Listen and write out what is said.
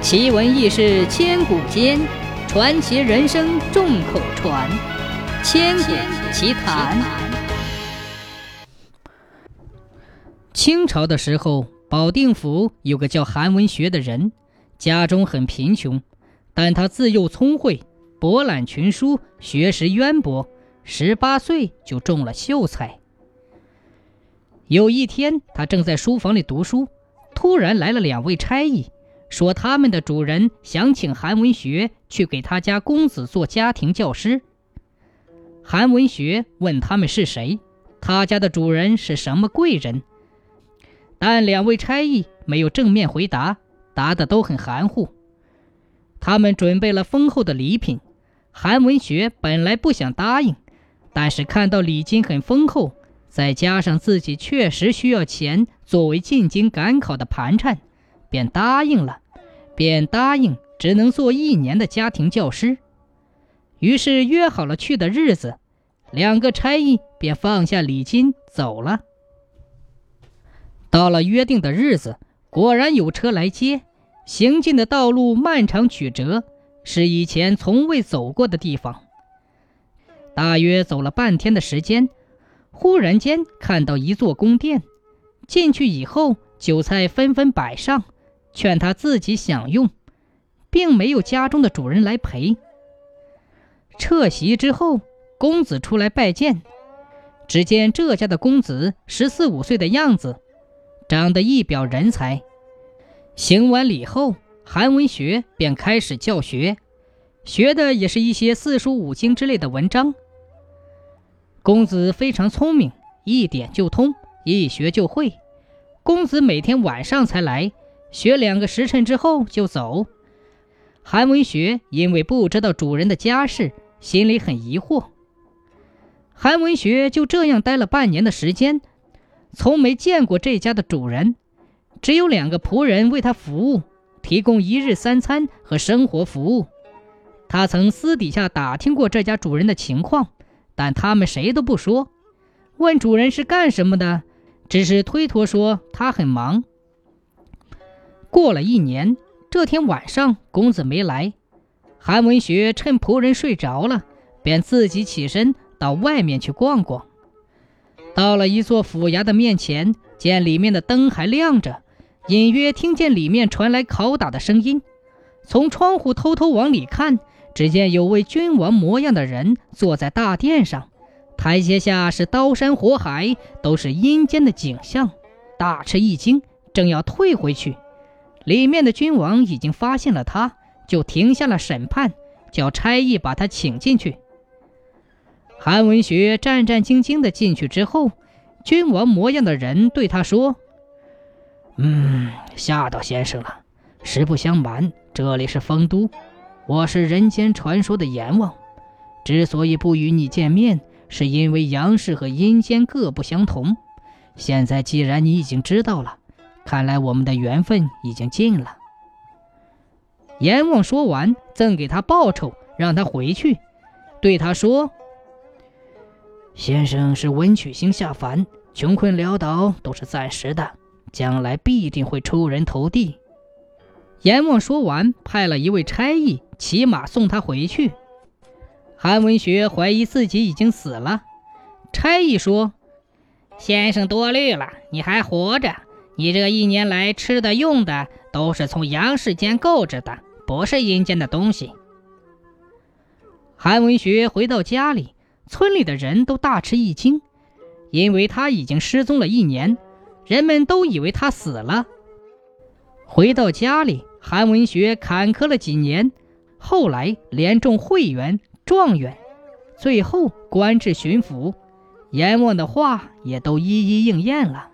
奇闻异事千古间，传奇人生众口传。千古奇谈。清朝的时候，保定府有个叫韩文学的人，家中很贫穷，但他自幼聪慧，博览群书，学识渊博，十八岁就中了秀才。有一天，他正在书房里读书，突然来了两位差役。说他们的主人想请韩文学去给他家公子做家庭教师。韩文学问他们是谁，他家的主人是什么贵人，但两位差役没有正面回答，答的都很含糊。他们准备了丰厚的礼品，韩文学本来不想答应，但是看到礼金很丰厚，再加上自己确实需要钱作为进京赶考的盘缠。便答应了，便答应只能做一年的家庭教师。于是约好了去的日子，两个差役便放下礼金走了。到了约定的日子，果然有车来接。行进的道路漫长曲折，是以前从未走过的地方。大约走了半天的时间，忽然间看到一座宫殿，进去以后，酒菜纷纷摆上。劝他自己享用，并没有家中的主人来陪。撤席之后，公子出来拜见，只见这家的公子十四五岁的样子，长得一表人才。行完礼后，韩文学便开始教学，学的也是一些四书五经之类的文章。公子非常聪明，一点就通，一学就会。公子每天晚上才来。学两个时辰之后就走。韩文学因为不知道主人的家事，心里很疑惑。韩文学就这样待了半年的时间，从没见过这家的主人，只有两个仆人为他服务，提供一日三餐和生活服务。他曾私底下打听过这家主人的情况，但他们谁都不说。问主人是干什么的，只是推脱说他很忙。过了一年，这天晚上，公子没来。韩文学趁仆人睡着了，便自己起身到外面去逛逛。到了一座府衙的面前，见里面的灯还亮着，隐约听见里面传来拷打的声音。从窗户偷偷往里看，只见有位君王模样的人坐在大殿上，台阶下是刀山火海，都是阴间的景象。大吃一惊，正要退回去。里面的君王已经发现了他，就停下了审判，叫差役把他请进去。韩文学战战兢兢地进去之后，君王模样的人对他说：“嗯，吓到先生了。实不相瞒，这里是丰都，我是人间传说的阎王。之所以不与你见面，是因为阳世和阴间各不相同。现在既然你已经知道了。”看来我们的缘分已经尽了。阎王说完，赠给他报酬，让他回去，对他说：“先生是文曲星下凡，穷困潦倒都是暂时的，将来必定会出人头地。”阎王说完，派了一位差役骑马送他回去。韩文学怀疑自己已经死了，差役说：“先生多虑了，你还活着。”你这一年来吃的用的都是从阳世间购置的，不是阴间的东西。韩文学回到家里，村里的人都大吃一惊，因为他已经失踪了一年，人们都以为他死了。回到家里，韩文学坎坷了几年，后来连中会员、状元，最后官至巡抚，阎王的话也都一一应验了。